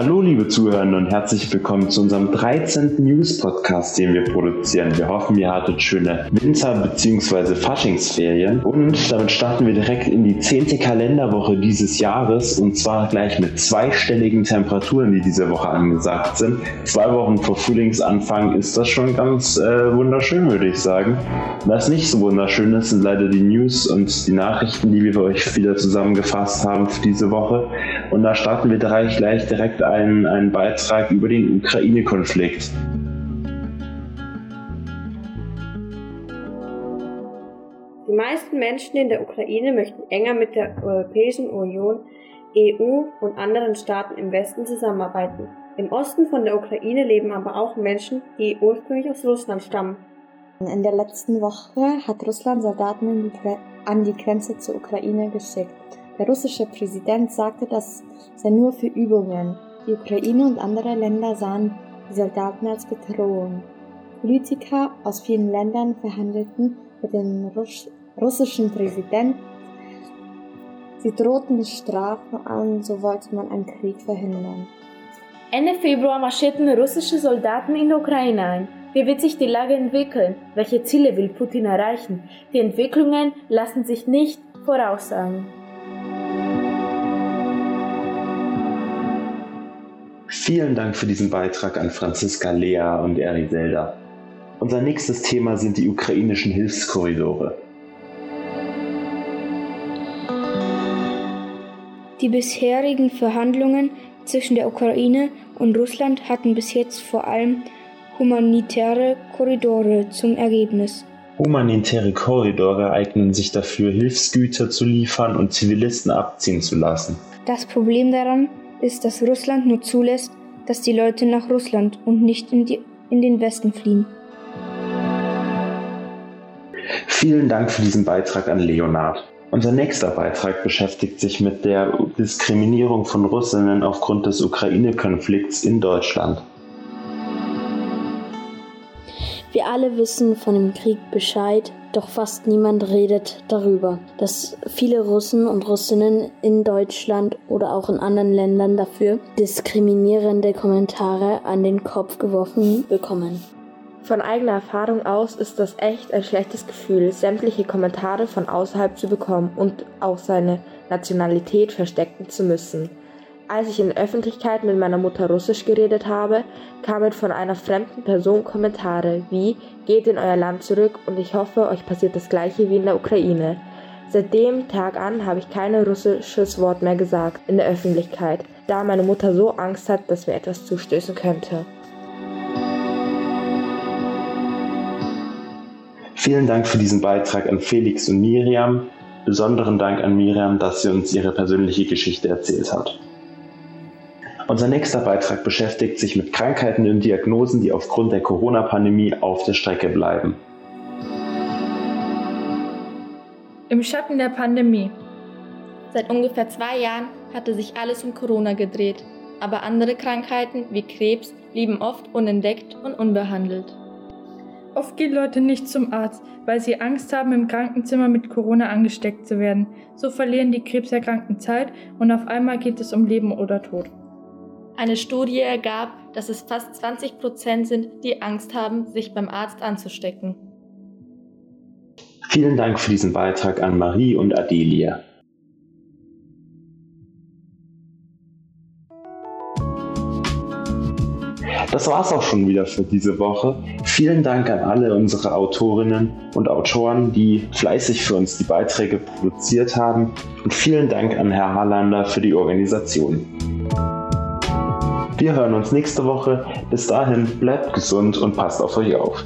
Hallo liebe Zuhörende und herzlich willkommen zu unserem 13. News-Podcast, den wir produzieren. Wir hoffen, ihr hattet schöne Winter- bzw. Faschingsferien und damit starten wir direkt in die 10. Kalenderwoche dieses Jahres und zwar gleich mit zweistelligen Temperaturen, die diese Woche angesagt sind. Zwei Wochen vor Frühlingsanfang ist das schon ganz äh, wunderschön, würde ich sagen. Was nicht so wunderschön ist, sind leider die News und die Nachrichten, die wir für euch wieder zusammengefasst haben für diese Woche. Und da starten wir gleich direkt einen, einen Beitrag über den Ukraine-Konflikt. Die meisten Menschen in der Ukraine möchten enger mit der Europäischen Union, EU und anderen Staaten im Westen zusammenarbeiten. Im Osten von der Ukraine leben aber auch Menschen, die ursprünglich aus Russland stammen. In der letzten Woche hat Russland Soldaten an die Grenze zur Ukraine geschickt. Der russische Präsident sagte, das sei nur für Übungen. Die Ukraine und andere Länder sahen die Soldaten als Bedrohung. Politiker aus vielen Ländern verhandelten mit dem Russ russischen Präsidenten. Sie drohten Strafen an, so wollte man einen Krieg verhindern. Ende Februar marschierten russische Soldaten in der Ukraine ein. Wie wird sich die Lage entwickeln? Welche Ziele will Putin erreichen? Die Entwicklungen lassen sich nicht voraussagen. Vielen Dank für diesen Beitrag an Franziska Lea und Eriselda. Unser nächstes Thema sind die ukrainischen Hilfskorridore. Die bisherigen Verhandlungen zwischen der Ukraine und Russland hatten bis jetzt vor allem humanitäre Korridore zum Ergebnis. Humanitäre Korridore eignen sich dafür, Hilfsgüter zu liefern und Zivilisten abziehen zu lassen. Das Problem daran ist, dass Russland nur zulässt, dass die Leute nach Russland und nicht in, die, in den Westen fliehen. Vielen Dank für diesen Beitrag an Leonard. Unser nächster Beitrag beschäftigt sich mit der Diskriminierung von Russinnen aufgrund des Ukraine-Konflikts in Deutschland. Wir alle wissen von dem Krieg Bescheid, doch fast niemand redet darüber, dass viele Russen und Russinnen in Deutschland oder auch in anderen Ländern dafür diskriminierende Kommentare an den Kopf geworfen bekommen. Von eigener Erfahrung aus ist das echt ein schlechtes Gefühl, sämtliche Kommentare von außerhalb zu bekommen und auch seine Nationalität verstecken zu müssen. Als ich in der Öffentlichkeit mit meiner Mutter Russisch geredet habe, kamen von einer fremden Person Kommentare wie Geht in euer Land zurück und ich hoffe, euch passiert das gleiche wie in der Ukraine. Seit dem Tag an habe ich kein russisches Wort mehr gesagt in der Öffentlichkeit, da meine Mutter so Angst hat, dass mir etwas zustößen könnte. Vielen Dank für diesen Beitrag an Felix und Miriam. Besonderen Dank an Miriam, dass sie uns ihre persönliche Geschichte erzählt hat. Unser nächster Beitrag beschäftigt sich mit Krankheiten und Diagnosen, die aufgrund der Corona-Pandemie auf der Strecke bleiben. Im Schatten der Pandemie. Seit ungefähr zwei Jahren hatte sich alles um Corona gedreht, aber andere Krankheiten wie Krebs blieben oft unentdeckt und unbehandelt. Oft gehen Leute nicht zum Arzt, weil sie Angst haben, im Krankenzimmer mit Corona angesteckt zu werden. So verlieren die Krebserkrankten Zeit und auf einmal geht es um Leben oder Tod. Eine Studie ergab, dass es fast 20 Prozent sind, die Angst haben, sich beim Arzt anzustecken. Vielen Dank für diesen Beitrag an Marie und Adelia. Das war's auch schon wieder für diese Woche. Vielen Dank an alle unsere Autorinnen und Autoren, die fleißig für uns die Beiträge produziert haben. Und vielen Dank an Herr Harlander für die Organisation. Wir hören uns nächste Woche. Bis dahin bleibt gesund und passt auf euch auf.